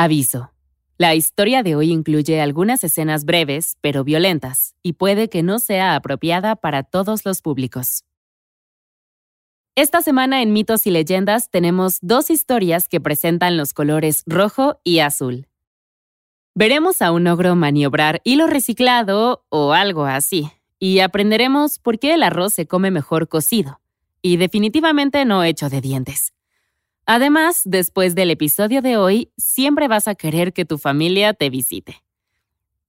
Aviso. La historia de hoy incluye algunas escenas breves, pero violentas, y puede que no sea apropiada para todos los públicos. Esta semana en Mitos y Leyendas tenemos dos historias que presentan los colores rojo y azul. Veremos a un ogro maniobrar hilo reciclado o algo así, y aprenderemos por qué el arroz se come mejor cocido, y definitivamente no hecho de dientes. Además, después del episodio de hoy, siempre vas a querer que tu familia te visite.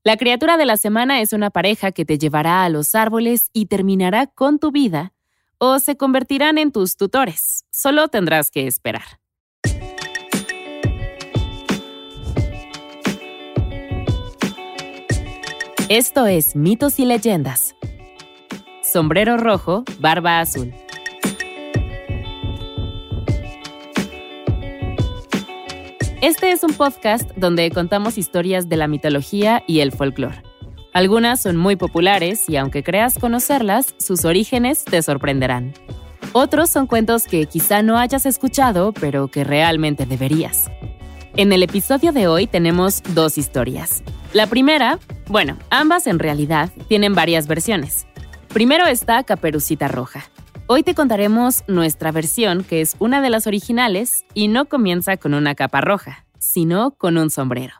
La criatura de la semana es una pareja que te llevará a los árboles y terminará con tu vida, o se convertirán en tus tutores. Solo tendrás que esperar. Esto es Mitos y Leyendas. Sombrero rojo, barba azul. Este es un podcast donde contamos historias de la mitología y el folclore. Algunas son muy populares y aunque creas conocerlas, sus orígenes te sorprenderán. Otros son cuentos que quizá no hayas escuchado, pero que realmente deberías. En el episodio de hoy tenemos dos historias. La primera, bueno, ambas en realidad tienen varias versiones. Primero está Caperucita Roja, Hoy te contaremos nuestra versión, que es una de las originales y no comienza con una capa roja, sino con un sombrero.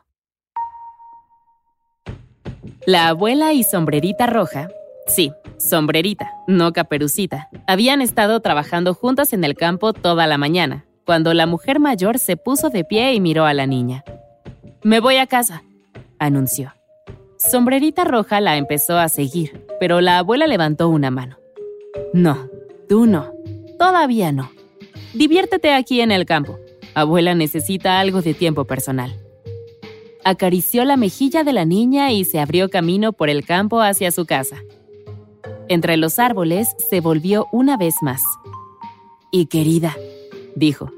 La abuela y sombrerita roja, sí, sombrerita, no caperucita, habían estado trabajando juntas en el campo toda la mañana, cuando la mujer mayor se puso de pie y miró a la niña. Me voy a casa, anunció. Sombrerita roja la empezó a seguir, pero la abuela levantó una mano. No, Tú no. Todavía no. Diviértete aquí en el campo. Abuela necesita algo de tiempo personal. Acarició la mejilla de la niña y se abrió camino por el campo hacia su casa. Entre los árboles se volvió una vez más. Y querida, dijo,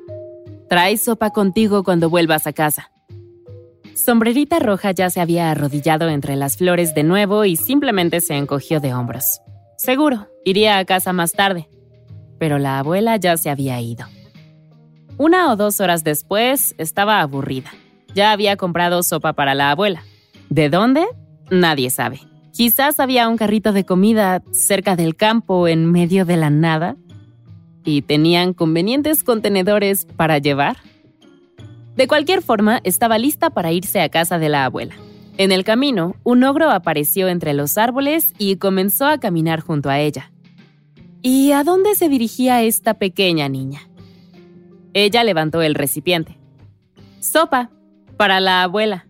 trae sopa contigo cuando vuelvas a casa. Sombrerita Roja ya se había arrodillado entre las flores de nuevo y simplemente se encogió de hombros. Seguro, iría a casa más tarde pero la abuela ya se había ido. Una o dos horas después estaba aburrida. Ya había comprado sopa para la abuela. ¿De dónde? Nadie sabe. Quizás había un carrito de comida cerca del campo en medio de la nada. ¿Y tenían convenientes contenedores para llevar? De cualquier forma, estaba lista para irse a casa de la abuela. En el camino, un ogro apareció entre los árboles y comenzó a caminar junto a ella. ¿Y a dónde se dirigía esta pequeña niña? Ella levantó el recipiente. Sopa, para la abuela.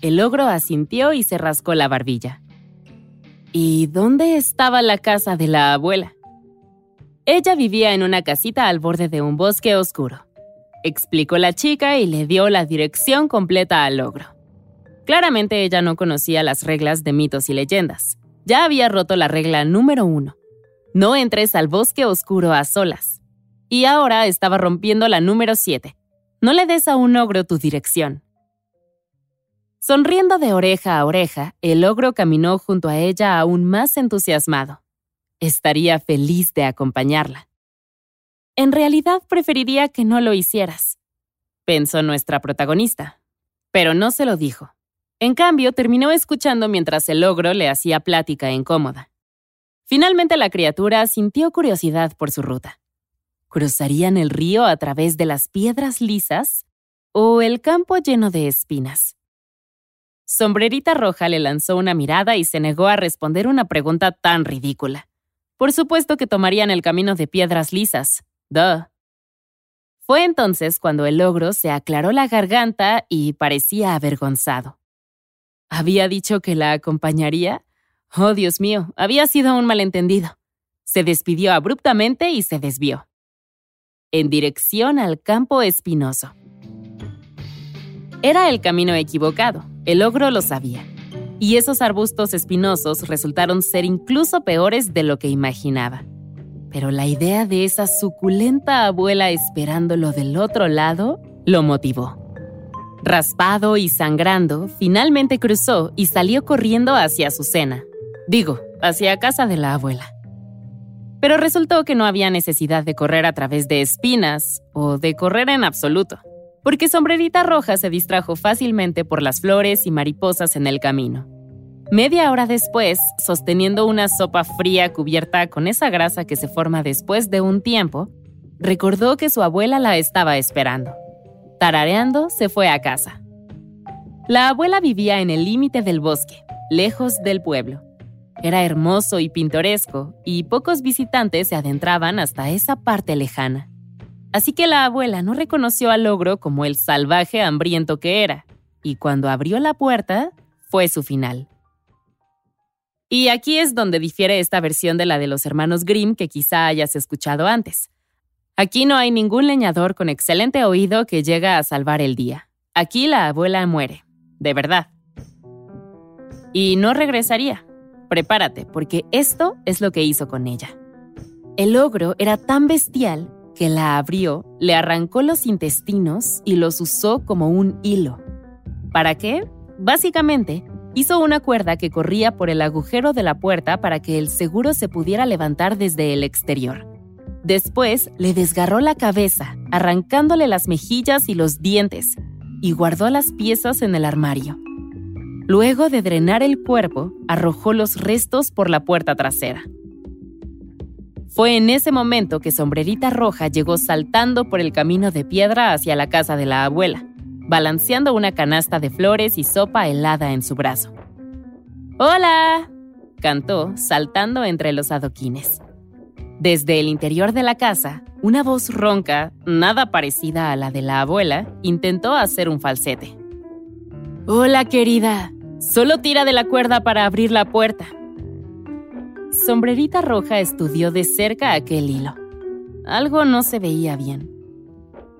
El ogro asintió y se rascó la barbilla. ¿Y dónde estaba la casa de la abuela? Ella vivía en una casita al borde de un bosque oscuro. Explicó la chica y le dio la dirección completa al ogro. Claramente ella no conocía las reglas de mitos y leyendas. Ya había roto la regla número uno. No entres al bosque oscuro a solas. Y ahora estaba rompiendo la número 7. No le des a un ogro tu dirección. Sonriendo de oreja a oreja, el ogro caminó junto a ella aún más entusiasmado. Estaría feliz de acompañarla. En realidad preferiría que no lo hicieras, pensó nuestra protagonista, pero no se lo dijo. En cambio, terminó escuchando mientras el ogro le hacía plática incómoda. Finalmente la criatura sintió curiosidad por su ruta. ¿Cruzarían el río a través de las piedras lisas o el campo lleno de espinas? Sombrerita Roja le lanzó una mirada y se negó a responder una pregunta tan ridícula. Por supuesto que tomarían el camino de piedras lisas. Duh. Fue entonces cuando el ogro se aclaró la garganta y parecía avergonzado. ¿Había dicho que la acompañaría? Oh, Dios mío, había sido un malentendido. Se despidió abruptamente y se desvió. En dirección al campo espinoso. Era el camino equivocado, el ogro lo sabía. Y esos arbustos espinosos resultaron ser incluso peores de lo que imaginaba. Pero la idea de esa suculenta abuela esperándolo del otro lado lo motivó. Raspado y sangrando, finalmente cruzó y salió corriendo hacia su cena. Digo, hacia casa de la abuela. Pero resultó que no había necesidad de correr a través de espinas o de correr en absoluto. porque Sombrerita Roja se distrajo fácilmente por las flores y mariposas en el camino. Media hora después, sosteniendo una sopa fría cubierta con esa grasa que se forma después de un tiempo, recordó que su abuela la estaba esperando. Tarareando, se fue a casa. La abuela vivía en el límite del bosque, lejos del pueblo. Era hermoso y pintoresco, y pocos visitantes se adentraban hasta esa parte lejana. Así que la abuela no reconoció al ogro como el salvaje hambriento que era, y cuando abrió la puerta, fue su final. Y aquí es donde difiere esta versión de la de los hermanos Grimm que quizá hayas escuchado antes. Aquí no hay ningún leñador con excelente oído que llega a salvar el día. Aquí la abuela muere, de verdad. Y no regresaría. Prepárate, porque esto es lo que hizo con ella. El ogro era tan bestial que la abrió, le arrancó los intestinos y los usó como un hilo. ¿Para qué? Básicamente, Hizo una cuerda que corría por el agujero de la puerta para que el seguro se pudiera levantar desde el exterior. Después le desgarró la cabeza, arrancándole las mejillas y los dientes, y guardó las piezas en el armario. Luego de drenar el cuerpo, arrojó los restos por la puerta trasera. Fue en ese momento que Sombrerita Roja llegó saltando por el camino de piedra hacia la casa de la abuela balanceando una canasta de flores y sopa helada en su brazo. ¡Hola! cantó, saltando entre los adoquines. Desde el interior de la casa, una voz ronca, nada parecida a la de la abuela, intentó hacer un falsete. Hola, querida. Solo tira de la cuerda para abrir la puerta. Sombrerita Roja estudió de cerca aquel hilo. Algo no se veía bien.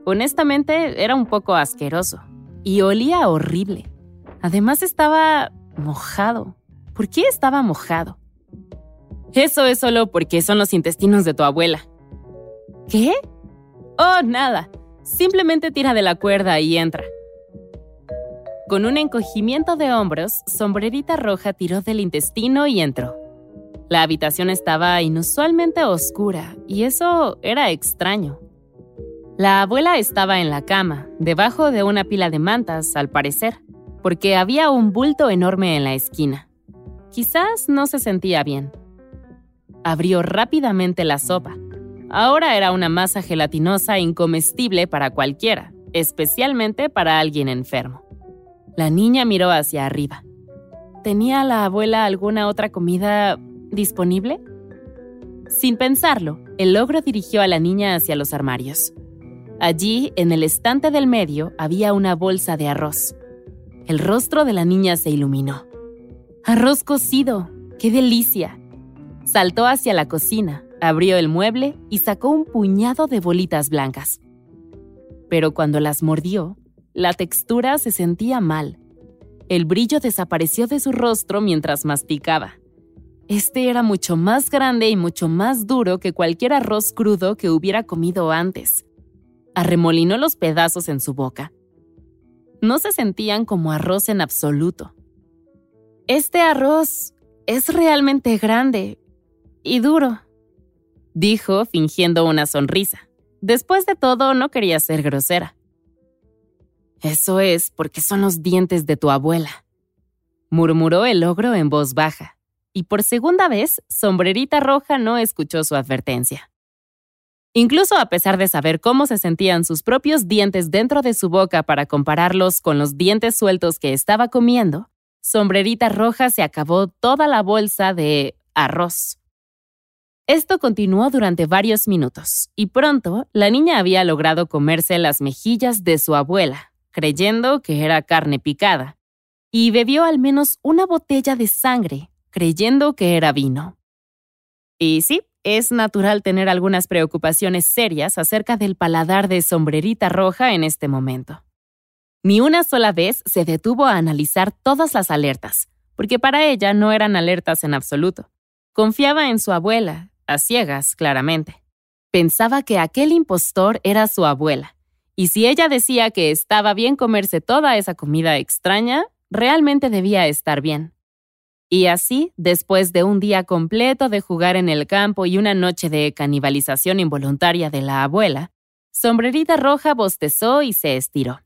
Honestamente, era un poco asqueroso y olía horrible. Además estaba mojado. ¿Por qué estaba mojado? Eso es solo porque son los intestinos de tu abuela. ¿Qué? Oh, nada. Simplemente tira de la cuerda y entra. Con un encogimiento de hombros, Sombrerita Roja tiró del intestino y entró. La habitación estaba inusualmente oscura y eso era extraño. La abuela estaba en la cama, debajo de una pila de mantas, al parecer, porque había un bulto enorme en la esquina. Quizás no se sentía bien. Abrió rápidamente la sopa. Ahora era una masa gelatinosa incomestible para cualquiera, especialmente para alguien enfermo. La niña miró hacia arriba. ¿Tenía la abuela alguna otra comida disponible? Sin pensarlo, el ogro dirigió a la niña hacia los armarios. Allí, en el estante del medio, había una bolsa de arroz. El rostro de la niña se iluminó. Arroz cocido, qué delicia. Saltó hacia la cocina, abrió el mueble y sacó un puñado de bolitas blancas. Pero cuando las mordió, la textura se sentía mal. El brillo desapareció de su rostro mientras masticaba. Este era mucho más grande y mucho más duro que cualquier arroz crudo que hubiera comido antes arremolinó los pedazos en su boca. No se sentían como arroz en absoluto. Este arroz es realmente grande y duro, dijo fingiendo una sonrisa. Después de todo, no quería ser grosera. Eso es porque son los dientes de tu abuela, murmuró el ogro en voz baja, y por segunda vez, Sombrerita Roja no escuchó su advertencia. Incluso a pesar de saber cómo se sentían sus propios dientes dentro de su boca para compararlos con los dientes sueltos que estaba comiendo, Sombrerita Roja se acabó toda la bolsa de arroz. Esto continuó durante varios minutos, y pronto la niña había logrado comerse las mejillas de su abuela, creyendo que era carne picada, y bebió al menos una botella de sangre, creyendo que era vino. Y sí, es natural tener algunas preocupaciones serias acerca del paladar de sombrerita roja en este momento. Ni una sola vez se detuvo a analizar todas las alertas, porque para ella no eran alertas en absoluto. Confiaba en su abuela, a ciegas, claramente. Pensaba que aquel impostor era su abuela, y si ella decía que estaba bien comerse toda esa comida extraña, realmente debía estar bien. Y así, después de un día completo de jugar en el campo y una noche de canibalización involuntaria de la abuela, Sombrerita Roja bostezó y se estiró.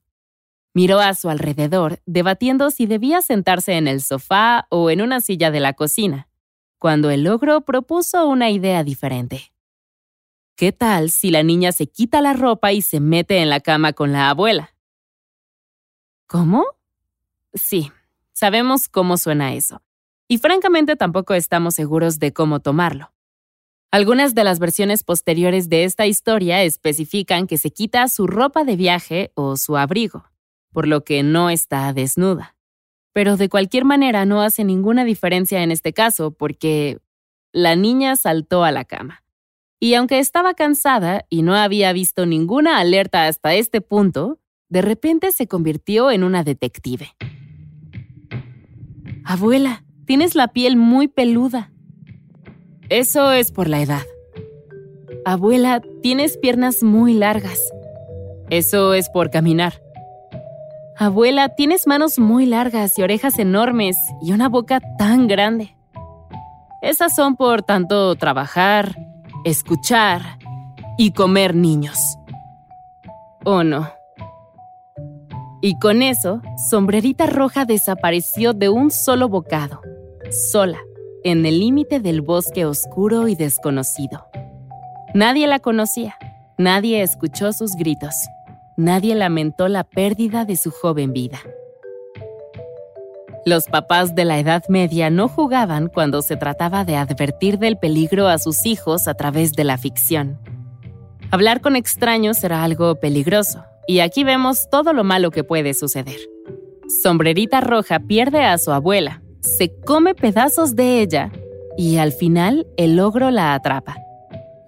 Miró a su alrededor, debatiendo si debía sentarse en el sofá o en una silla de la cocina, cuando el ogro propuso una idea diferente. ¿Qué tal si la niña se quita la ropa y se mete en la cama con la abuela? ¿Cómo? Sí, sabemos cómo suena eso. Y francamente tampoco estamos seguros de cómo tomarlo. Algunas de las versiones posteriores de esta historia especifican que se quita su ropa de viaje o su abrigo, por lo que no está desnuda. Pero de cualquier manera no hace ninguna diferencia en este caso porque la niña saltó a la cama y aunque estaba cansada y no había visto ninguna alerta hasta este punto, de repente se convirtió en una detective. Abuela, tienes la piel muy peluda. Eso es por la edad. Abuela, tienes piernas muy largas. Eso es por caminar. Abuela, tienes manos muy largas y orejas enormes y una boca tan grande. Esas son por tanto trabajar, escuchar y comer niños. ¿O no? Y con eso, Sombrerita Roja desapareció de un solo bocado, sola, en el límite del bosque oscuro y desconocido. Nadie la conocía, nadie escuchó sus gritos, nadie lamentó la pérdida de su joven vida. Los papás de la Edad Media no jugaban cuando se trataba de advertir del peligro a sus hijos a través de la ficción. Hablar con extraños era algo peligroso, y aquí vemos todo lo malo que puede suceder. Sombrerita Roja pierde a su abuela, se come pedazos de ella, y al final el ogro la atrapa.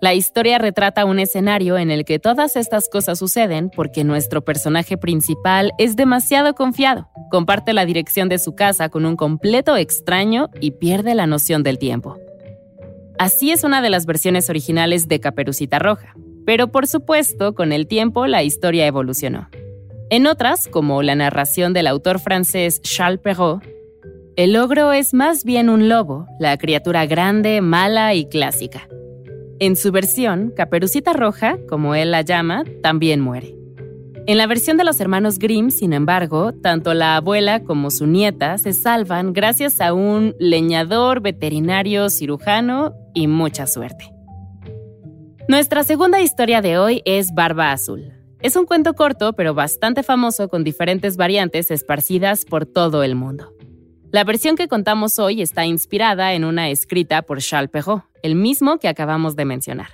La historia retrata un escenario en el que todas estas cosas suceden porque nuestro personaje principal es demasiado confiado, comparte la dirección de su casa con un completo extraño y pierde la noción del tiempo. Así es una de las versiones originales de Caperucita Roja, pero por supuesto con el tiempo la historia evolucionó. En otras, como la narración del autor francés Charles Perrault, el ogro es más bien un lobo, la criatura grande, mala y clásica. En su versión, Caperucita Roja, como él la llama, también muere. En la versión de los hermanos Grimm, sin embargo, tanto la abuela como su nieta se salvan gracias a un leñador, veterinario, cirujano y mucha suerte. Nuestra segunda historia de hoy es Barba Azul. Es un cuento corto pero bastante famoso con diferentes variantes esparcidas por todo el mundo. La versión que contamos hoy está inspirada en una escrita por Charles Perrault, el mismo que acabamos de mencionar.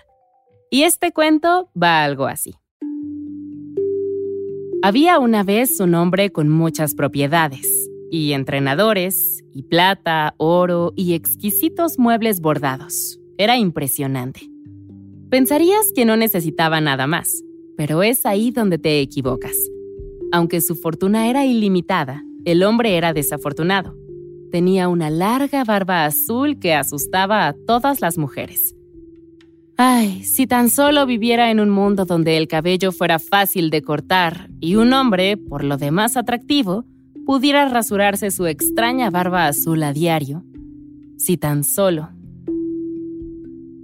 Y este cuento va algo así. Había una vez un hombre con muchas propiedades, y entrenadores, y plata, oro y exquisitos muebles bordados. Era impresionante. Pensarías que no necesitaba nada más, pero es ahí donde te equivocas. Aunque su fortuna era ilimitada, el hombre era desafortunado tenía una larga barba azul que asustaba a todas las mujeres. Ay, si tan solo viviera en un mundo donde el cabello fuera fácil de cortar y un hombre, por lo demás atractivo, pudiera rasurarse su extraña barba azul a diario. Si tan solo.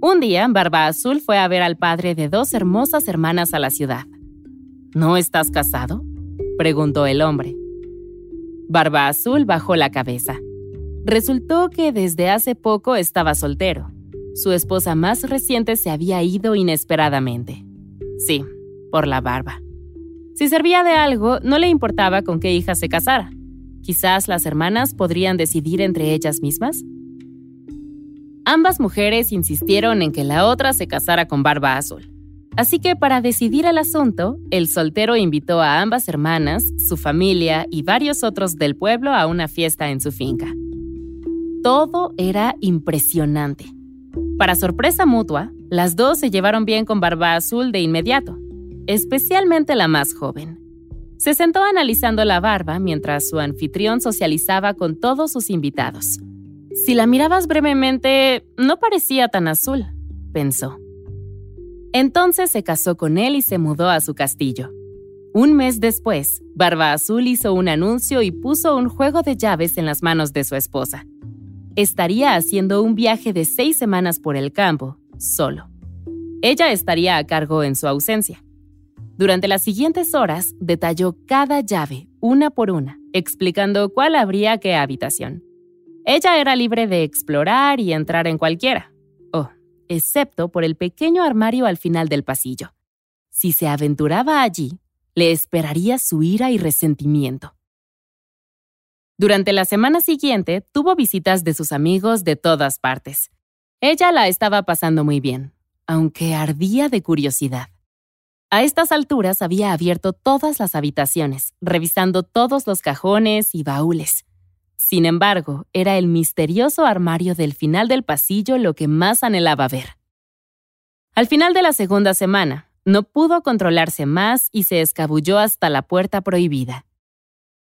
Un día, Barba Azul fue a ver al padre de dos hermosas hermanas a la ciudad. ¿No estás casado? preguntó el hombre. Barba Azul bajó la cabeza. Resultó que desde hace poco estaba soltero. Su esposa más reciente se había ido inesperadamente. Sí, por la barba. Si servía de algo, no le importaba con qué hija se casara. Quizás las hermanas podrían decidir entre ellas mismas. Ambas mujeres insistieron en que la otra se casara con barba azul. Así que para decidir el asunto, el soltero invitó a ambas hermanas, su familia y varios otros del pueblo a una fiesta en su finca. Todo era impresionante. Para sorpresa mutua, las dos se llevaron bien con Barba Azul de inmediato, especialmente la más joven. Se sentó analizando la barba mientras su anfitrión socializaba con todos sus invitados. Si la mirabas brevemente, no parecía tan azul, pensó. Entonces se casó con él y se mudó a su castillo. Un mes después, Barba Azul hizo un anuncio y puso un juego de llaves en las manos de su esposa estaría haciendo un viaje de seis semanas por el campo, solo. Ella estaría a cargo en su ausencia. Durante las siguientes horas detalló cada llave, una por una, explicando cuál habría qué habitación. Ella era libre de explorar y entrar en cualquiera. Excepto por el pequeño armario al final del pasillo. Si se aventuraba allí, le esperaría su ira y resentimiento. Durante la semana siguiente tuvo visitas de sus amigos de todas partes. Ella la estaba pasando muy bien, aunque ardía de curiosidad. A estas alturas había abierto todas las habitaciones, revisando todos los cajones y baúles. Sin embargo, era el misterioso armario del final del pasillo lo que más anhelaba ver. Al final de la segunda semana, no pudo controlarse más y se escabulló hasta la puerta prohibida.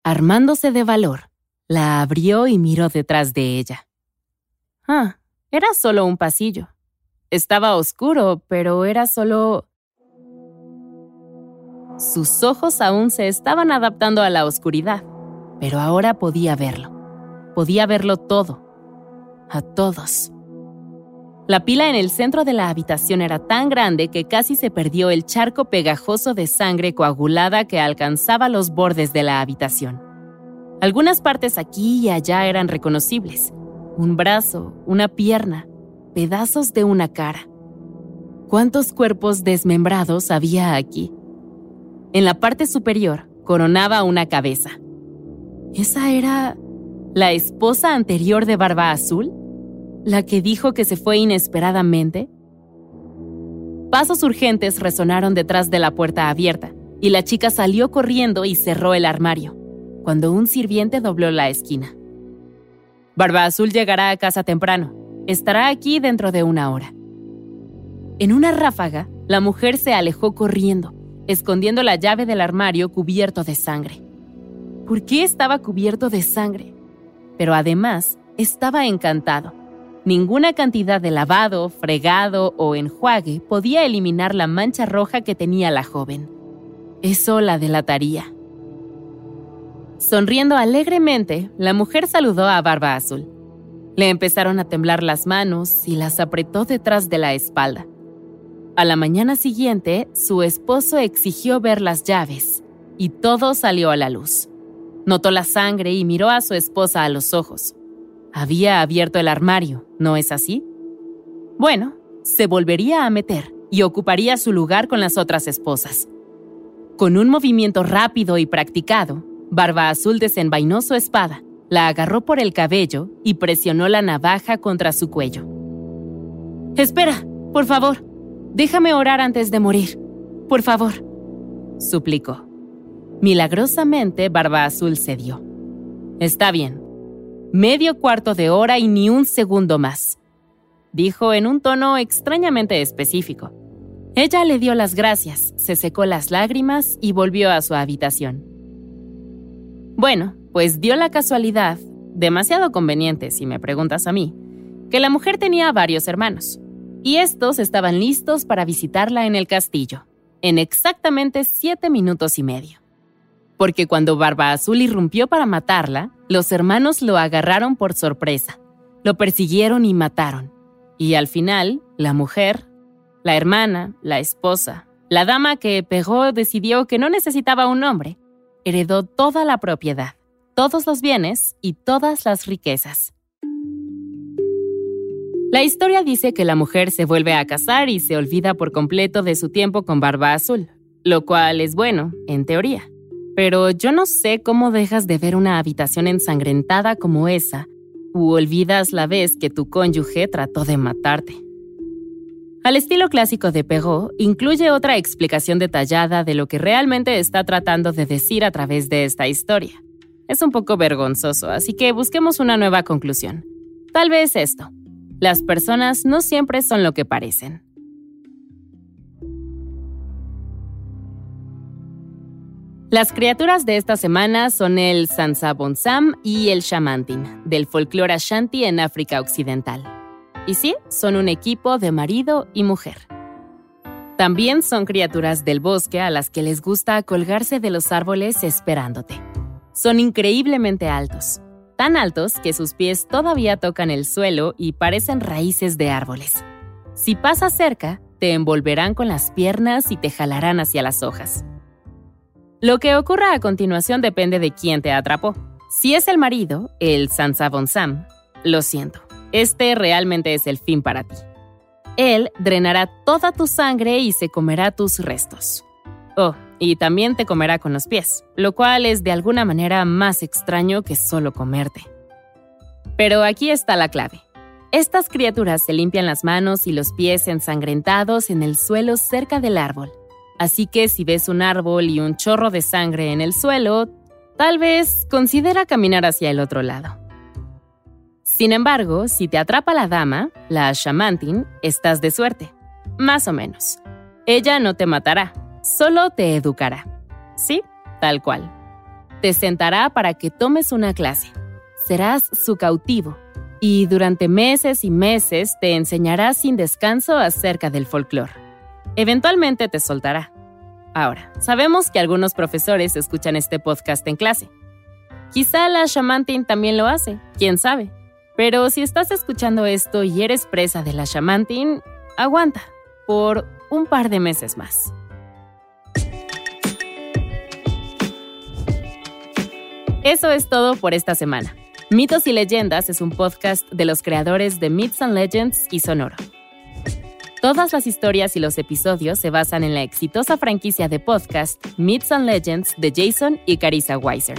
Armándose de valor, la abrió y miró detrás de ella. Ah, era solo un pasillo. Estaba oscuro, pero era solo sus ojos aún se estaban adaptando a la oscuridad, pero ahora podía verlo. Podía verlo todo. A todos. La pila en el centro de la habitación era tan grande que casi se perdió el charco pegajoso de sangre coagulada que alcanzaba los bordes de la habitación. Algunas partes aquí y allá eran reconocibles. Un brazo, una pierna, pedazos de una cara. ¿Cuántos cuerpos desmembrados había aquí? En la parte superior coronaba una cabeza. ¿Esa era la esposa anterior de Barba Azul? ¿La que dijo que se fue inesperadamente? Pasos urgentes resonaron detrás de la puerta abierta, y la chica salió corriendo y cerró el armario, cuando un sirviente dobló la esquina. Barba Azul llegará a casa temprano. Estará aquí dentro de una hora. En una ráfaga, la mujer se alejó corriendo, escondiendo la llave del armario cubierto de sangre. ¿Por qué estaba cubierto de sangre? Pero además, estaba encantado. Ninguna cantidad de lavado, fregado o enjuague podía eliminar la mancha roja que tenía la joven. Eso la delataría. Sonriendo alegremente, la mujer saludó a Barba Azul. Le empezaron a temblar las manos y las apretó detrás de la espalda. A la mañana siguiente, su esposo exigió ver las llaves y todo salió a la luz. Notó la sangre y miró a su esposa a los ojos. Había abierto el armario, ¿no es así? Bueno, se volvería a meter y ocuparía su lugar con las otras esposas. Con un movimiento rápido y practicado, Barba Azul desenvainó su espada, la agarró por el cabello y presionó la navaja contra su cuello. Espera, por favor, Déjame orar antes de morir. Por favor, suplicó. Milagrosamente, Barba Azul cedió. Está bien. Medio cuarto de hora y ni un segundo más, dijo en un tono extrañamente específico. Ella le dio las gracias, se secó las lágrimas y volvió a su habitación. Bueno, pues dio la casualidad, demasiado conveniente si me preguntas a mí, que la mujer tenía varios hermanos y estos estaban listos para visitarla en el castillo, en exactamente siete minutos y medio. Porque cuando Barba Azul irrumpió para matarla, los hermanos lo agarraron por sorpresa, lo persiguieron y mataron. Y al final, la mujer, la hermana, la esposa, la dama que pegó decidió que no necesitaba un hombre, heredó toda la propiedad, todos los bienes y todas las riquezas. La historia dice que la mujer se vuelve a casar y se olvida por completo de su tiempo con barba azul, lo cual es bueno, en teoría. Pero yo no sé cómo dejas de ver una habitación ensangrentada como esa, u olvidas la vez que tu cónyuge trató de matarte. Al estilo clásico de Perrault, incluye otra explicación detallada de lo que realmente está tratando de decir a través de esta historia. Es un poco vergonzoso, así que busquemos una nueva conclusión. Tal vez esto. Las personas no siempre son lo que parecen. Las criaturas de esta semana son el Sansabonsam y el Shamantin, del folclore Ashanti en África Occidental. Y sí, son un equipo de marido y mujer. También son criaturas del bosque a las que les gusta colgarse de los árboles esperándote. Son increíblemente altos, tan altos que sus pies todavía tocan el suelo y parecen raíces de árboles. Si pasas cerca, te envolverán con las piernas y te jalarán hacia las hojas. Lo que ocurra a continuación depende de quién te atrapó. Si es el marido, el Sansabon Sam, lo siento, este realmente es el fin para ti. Él drenará toda tu sangre y se comerá tus restos. Oh, y también te comerá con los pies, lo cual es de alguna manera más extraño que solo comerte. Pero aquí está la clave. Estas criaturas se limpian las manos y los pies ensangrentados en el suelo cerca del árbol. Así que si ves un árbol y un chorro de sangre en el suelo, tal vez considera caminar hacia el otro lado. Sin embargo, si te atrapa la dama, la shamantin, estás de suerte. Más o menos. Ella no te matará, solo te educará. Sí, tal cual. Te sentará para que tomes una clase. Serás su cautivo y durante meses y meses te enseñará sin descanso acerca del folclore. Eventualmente te soltará. Ahora, sabemos que algunos profesores escuchan este podcast en clase. Quizá la shamantin también lo hace, quién sabe. Pero si estás escuchando esto y eres presa de la shamantin, aguanta por un par de meses más. Eso es todo por esta semana. Mitos y Leyendas es un podcast de los creadores de Myths and Legends y Sonoro. Todas las historias y los episodios se basan en la exitosa franquicia de podcast Myths and Legends de Jason y Carissa Weiser.